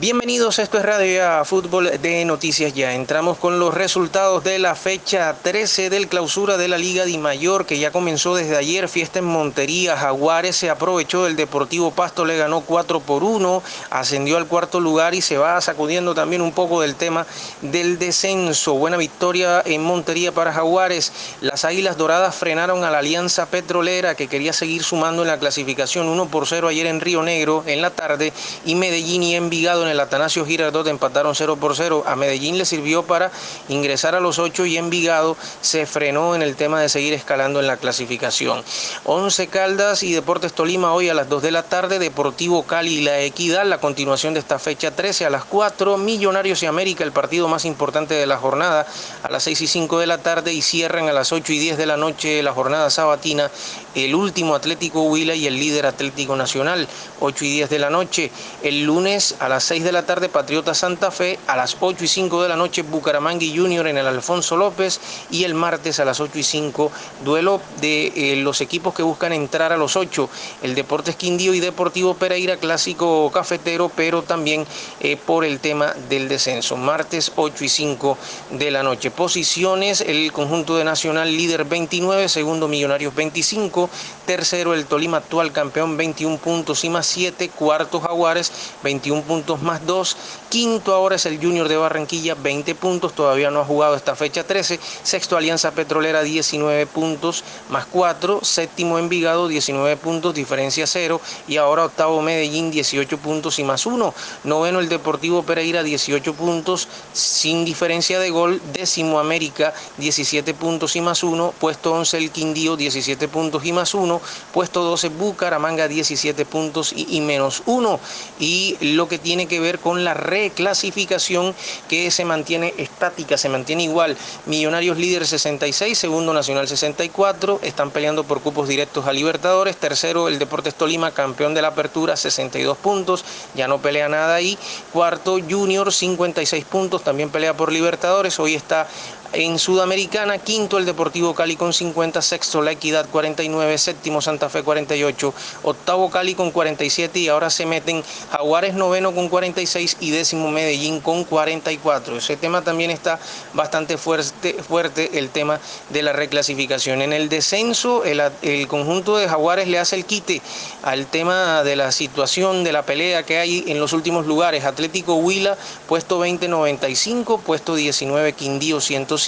Bienvenidos, esto es Radio Fútbol de Noticias Ya. Entramos con los resultados de la fecha 13 del clausura de la Liga Di Mayor, que ya comenzó desde ayer. Fiesta en Montería. Jaguares se aprovechó del Deportivo Pasto, le ganó 4 por 1, ascendió al cuarto lugar y se va sacudiendo también un poco del tema del descenso. Buena victoria en Montería para Jaguares. Las Águilas Doradas frenaron a la Alianza Petrolera, que quería seguir sumando en la clasificación 1 por 0 ayer en Río Negro en la tarde, y Medellín y Envigado en el Atanasio Girardot empataron 0 por 0. A Medellín le sirvió para ingresar a los 8 y Envigado se frenó en el tema de seguir escalando en la clasificación. 11 Caldas y Deportes Tolima hoy a las 2 de la tarde, Deportivo Cali y La Equidad, la continuación de esta fecha 13 a las 4, Millonarios y América, el partido más importante de la jornada, a las 6 y 5 de la tarde y cierran a las 8 y 10 de la noche la jornada sabatina, el último Atlético Huila y el líder Atlético Nacional, 8 y 10 de la noche. El lunes a las 6 de la tarde Patriota Santa Fe, a las 8 y 5 de la noche Bucaramanga Junior en el Alfonso López y el martes a las 8 y 5 duelo de eh, los equipos que buscan entrar a los 8, el Deportes Quindío y Deportivo Pereira, clásico cafetero, pero también eh, por el tema del descenso. Martes 8 y 5 de la noche. Posiciones, el conjunto de Nacional líder 29, segundo Millonarios 25, tercero el Tolima actual campeón 21 puntos y más 7, cuarto Jaguares 21 puntos más más 2. Quinto ahora es el Junior de Barranquilla, 20 puntos, todavía no ha jugado esta fecha 13. Sexto Alianza Petrolera, 19 puntos más 4. Séptimo Envigado, 19 puntos, diferencia 0. Y ahora octavo Medellín, 18 puntos y más 1. Noveno el Deportivo Pereira, 18 puntos sin diferencia de gol. Décimo América, 17 puntos y más 1. Puesto 11 el Quindío, 17 puntos y más 1. Puesto 12 Bucaramanga, 17 puntos y, y menos 1. Y lo que tiene que ver con la reclasificación que se mantiene estática, se mantiene igual. Millonarios líder 66, segundo Nacional 64, están peleando por cupos directos a Libertadores. Tercero el Deportes Tolima, campeón de la apertura, 62 puntos, ya no pelea nada ahí. Cuarto Junior, 56 puntos, también pelea por Libertadores. Hoy está en Sudamericana, quinto el Deportivo Cali con 50, sexto La Equidad 49, séptimo Santa Fe 48, octavo Cali con 47 y ahora se meten Jaguares noveno con 46 y décimo Medellín con 44. Ese tema también está bastante fuerte, fuerte el tema de la reclasificación. En el descenso, el, el conjunto de Jaguares le hace el quite al tema de la situación de la pelea que hay en los últimos lugares. Atlético Huila, puesto 20-95, puesto 19 Quindío 105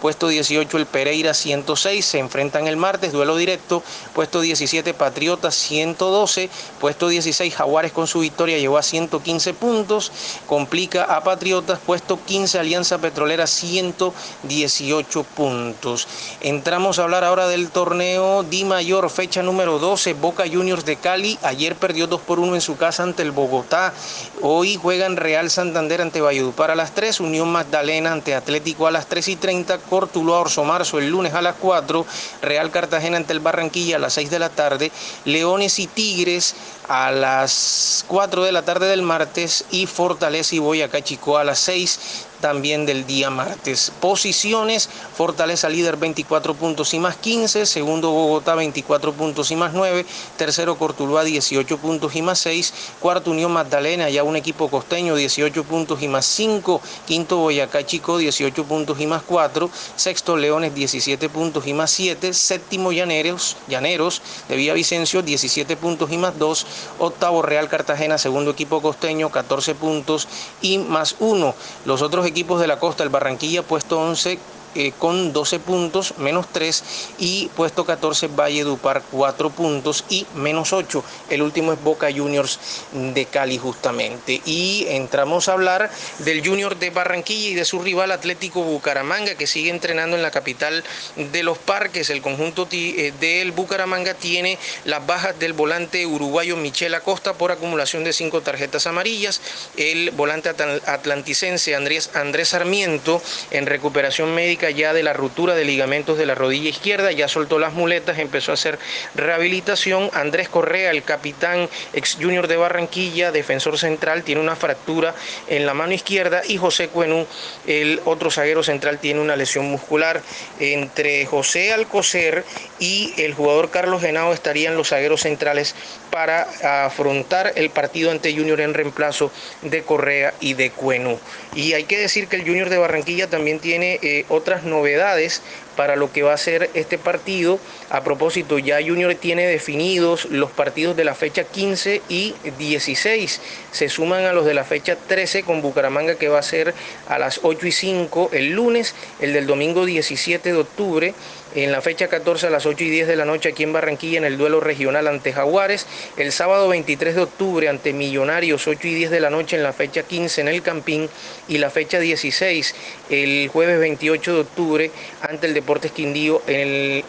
puesto 18 el Pereira 106, se enfrentan el martes, duelo directo, puesto 17 Patriotas 112, puesto 16 Jaguares con su victoria llegó a 115 puntos, complica a Patriotas, puesto 15 Alianza Petrolera 118 puntos. Entramos a hablar ahora del torneo Di Mayor, fecha número 12, Boca Juniors de Cali, ayer perdió 2 por 1 en su casa ante el Bogotá, hoy juegan Real Santander ante Valledupar a las 3, Unión Magdalena ante Atlético a las 3 y 30, Cortuluá Orso Marzo el lunes a las 4, Real Cartagena ante el Barranquilla a las 6 de la tarde, Leones y Tigres a las 4 de la tarde del martes y Fortaleza y Boyacá Chico a las 6 también del día martes. Posiciones, Fortaleza líder 24 puntos y más 15, segundo Bogotá 24 puntos y más 9, tercero Cortuluá 18 puntos y más 6, cuarto Unión Magdalena, ya un equipo costeño 18 puntos y más 5, quinto Boyacá Chico 18 puntos y más 4, sexto Leones 17 puntos y más 7, séptimo Llaneros, Llaneros de Villavicencio 17 puntos y más 2, octavo Real Cartagena, segundo equipo costeño 14 puntos y más 1. Los otros equipos de la costa, el Barranquilla puesto 11 eh, con 12 puntos, menos 3, y puesto 14 Valle Dupar 4 puntos y menos 8. El último es Boca Juniors de Cali justamente. Y entramos a hablar del Junior de Barranquilla y de su rival Atlético Bucaramanga, que sigue entrenando en la capital de los parques. El conjunto eh, del Bucaramanga tiene las bajas del volante uruguayo Michel Acosta por acumulación de 5 tarjetas amarillas. El volante atlanticense Andrés, Andrés Sarmiento en recuperación médica ya de la ruptura de ligamentos de la rodilla izquierda, ya soltó las muletas, empezó a hacer rehabilitación. Andrés Correa, el capitán ex junior de Barranquilla, defensor central, tiene una fractura en la mano izquierda y José Cuenú, el otro zaguero central, tiene una lesión muscular. Entre José Alcocer y el jugador Carlos Genao estarían los zagueros centrales para afrontar el partido ante Junior en reemplazo de Correa y de Cuenú. Y hay que decir que el Junior de Barranquilla también tiene eh, novedades para lo que va a ser este partido. A propósito, ya Junior tiene definidos los partidos de la fecha 15 y 16. Se suman a los de la fecha 13 con Bucaramanga que va a ser a las 8 y 5 el lunes, el del domingo 17 de octubre en la fecha 14 a las 8 y 10 de la noche aquí en Barranquilla en el duelo regional ante Jaguares, el sábado 23 de octubre ante Millonarios 8 y 10 de la noche en la fecha 15 en el Campín y la fecha 16 el jueves 28 de octubre ante el Deportes Quindío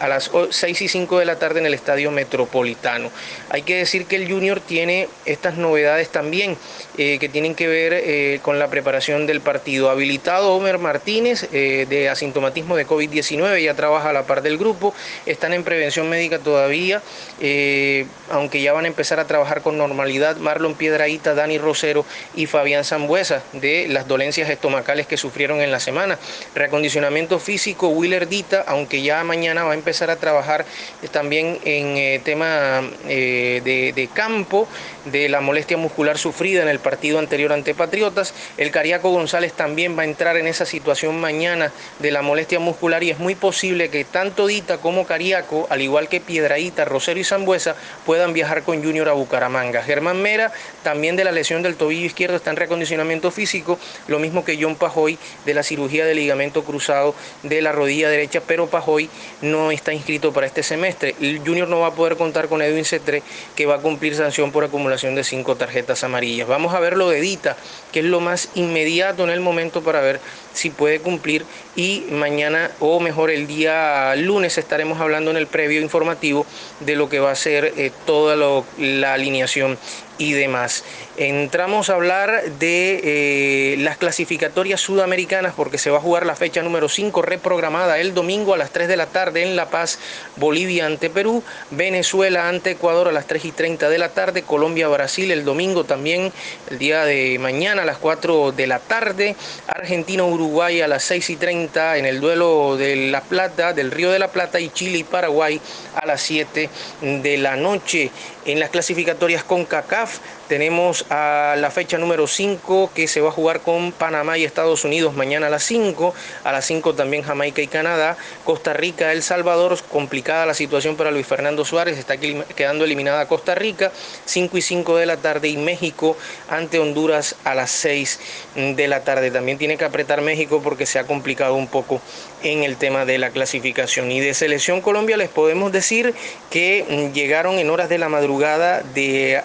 a las 6 y 5 de la tarde en el Estadio Metropolitano. Hay que decir que el Junior tiene estas novedades también eh, que tienen que ver eh, con la preparación del partido. Habilitado Homer Martínez eh, de asintomatismo de COVID-19, ya trabaja a del grupo, están en prevención médica todavía, eh, aunque ya van a empezar a trabajar con normalidad Marlon Piedraíta, Dani Rosero y Fabián Zambuesa de las dolencias estomacales que sufrieron en la semana. Reacondicionamiento físico, Willer Dita, aunque ya mañana va a empezar a trabajar eh, también en eh, tema de, de campo, de la molestia muscular sufrida en el partido anterior ante Patriotas. El Cariaco González también va a entrar en esa situación mañana de la molestia muscular y es muy posible que tanto Dita como Cariaco, al igual que Piedraíta, Rosero y Zambuesa, puedan viajar con Junior a Bucaramanga. Germán Mera, también de la lesión del tobillo izquierdo, está en recondicionamiento físico, lo mismo que John Pajoy de la cirugía de ligamento cruzado de la rodilla derecha, pero Pajoy no está inscrito para este semestre. El Junior no va a poder contar con Edwin Cetre, que va a cumplir sanción por acumulación de cinco tarjetas amarillas. Vamos a ver lo de Dita, que es lo más inmediato en el momento para ver si puede cumplir y mañana o mejor el día lunes estaremos hablando en el previo informativo de lo que va a ser eh, toda la alineación y demás. Entramos a hablar de eh, las clasificatorias sudamericanas porque se va a jugar la fecha número 5 reprogramada el domingo a las 3 de la tarde en La Paz, Bolivia ante Perú, Venezuela ante Ecuador a las 3 y 30 de la tarde, Colombia, Brasil el domingo también, el día de mañana a las 4 de la tarde, Argentina, Uruguay a las 6 y 30 en el duelo de La Plata, del Río de la Plata y Chile y Paraguay a las 7 de la noche. En las clasificatorias con CACAF tenemos a la fecha número 5 que se va a jugar con Panamá y Estados Unidos mañana a las 5. A las 5 también Jamaica y Canadá. Costa Rica, El Salvador. Complicada la situación para Luis Fernando Suárez. Está quedando eliminada Costa Rica. 5 y 5 de la tarde. Y México ante Honduras a las 6 de la tarde. También tiene que apretar México porque se ha complicado un poco en el tema de la clasificación. Y de Selección Colombia les podemos decir que llegaron en horas de la madrugada de,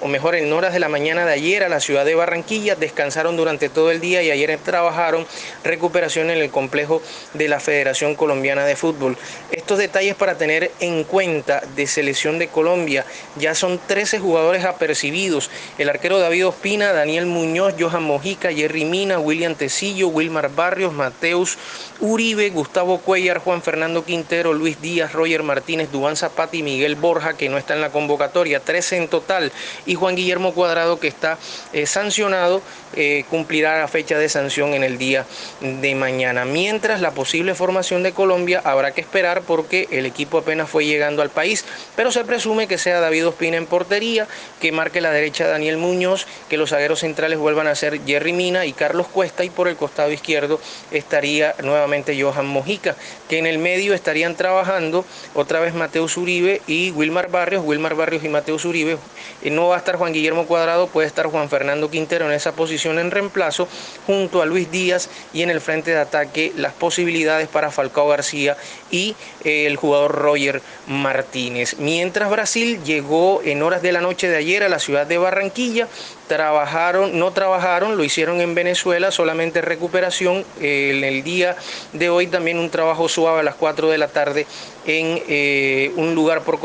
o mejor, en horas de la mañana de ayer a la ciudad de Barranquilla, descansaron durante todo el día y ayer trabajaron recuperación en el complejo de la Federación Colombiana de Fútbol. Estos detalles para tener en cuenta de selección de Colombia, ya son 13 jugadores apercibidos, el arquero David Ospina, Daniel Muñoz, Johan Mojica, Jerry Mina, William Tecillo, Wilmar Barrios, Mateus Uribe, Gustavo Cuellar, Juan Fernando Quintero, Luis Díaz, Roger Martínez, Dubán Zapata y Miguel Borja, que no está en la convocatoria. 13 en total, y Juan Guillermo Cuadrado, que está eh, sancionado, eh, cumplirá la fecha de sanción en el día de mañana. Mientras la posible formación de Colombia habrá que esperar porque el equipo apenas fue llegando al país, pero se presume que sea David Ospina en portería, que marque la derecha Daniel Muñoz, que los zagueros centrales vuelvan a ser Jerry Mina y Carlos Cuesta, y por el costado izquierdo estaría nuevamente Johan Mojica, que en el medio estarían trabajando otra vez Mateus Uribe y Wilmar Barrios. Wilmar Barrios y Mateo Uribe. Eh, no va a estar Juan Guillermo Cuadrado, puede estar Juan Fernando Quintero en esa posición en reemplazo, junto a Luis Díaz y en el frente de ataque las posibilidades para Falcao García y eh, el jugador Roger Martínez. Mientras Brasil llegó en horas de la noche de ayer a la ciudad de Barranquilla, trabajaron, no trabajaron, lo hicieron en Venezuela, solamente recuperación. en el día de hoy también un trabajo suave a las 4 de la tarde en eh, un lugar por,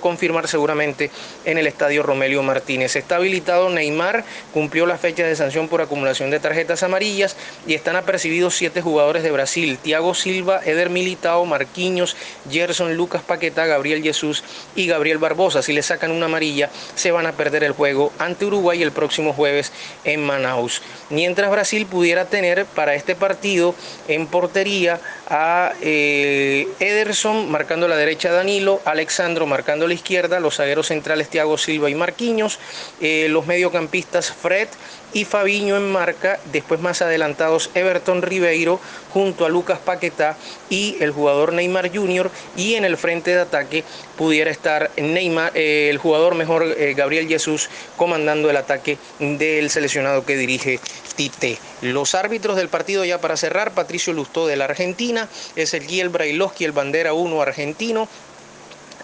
confirmar seguramente en el estadio Romelio Martínez. Está habilitado Neymar, cumplió la fecha de sanción por acumulación de tarjetas amarillas y están apercibidos siete jugadores de Brasil: Thiago Silva, Eder Militao, Marquinhos, Gerson, Lucas Paqueta, Gabriel Jesús y Gabriel Barbosa. Si le sacan una amarilla, se van a perder el juego ante Uruguay el próximo jueves en Manaus. Mientras Brasil pudiera tener para este partido en portería a eh, Ederson marcando la derecha Danilo, Alexandro marcando la izquierda, los zagueros centrales Thiago Silva y Marquinhos, eh, los mediocampistas Fred y Fabiño en marca, después más adelantados Everton Ribeiro junto a Lucas Paquetá y el jugador Neymar Jr. y en el frente de ataque pudiera estar Neymar, eh, el jugador mejor Gabriel Jesús comandando el ataque del seleccionado que dirige Tite. Los árbitros del partido ya para cerrar, Patricio Lustó de la Argentina, es el Giel Brailovsky, el bandera 1 argentino,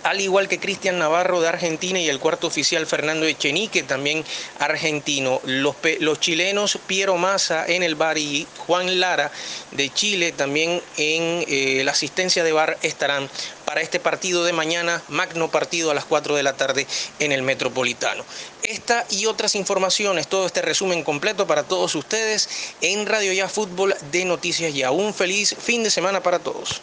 al igual que Cristian Navarro de Argentina y el cuarto oficial Fernando Echenique, también argentino. Los, chilenos Piero Massa en el bar y Juan Lara de Chile también en eh, la asistencia de bar estarán para este partido de mañana, magno partido a las 4 de la tarde en el Metropolitano. Esta y otras informaciones, todo este resumen completo para todos ustedes en Radio Ya Fútbol de Noticias Ya. Un feliz fin de semana para todos.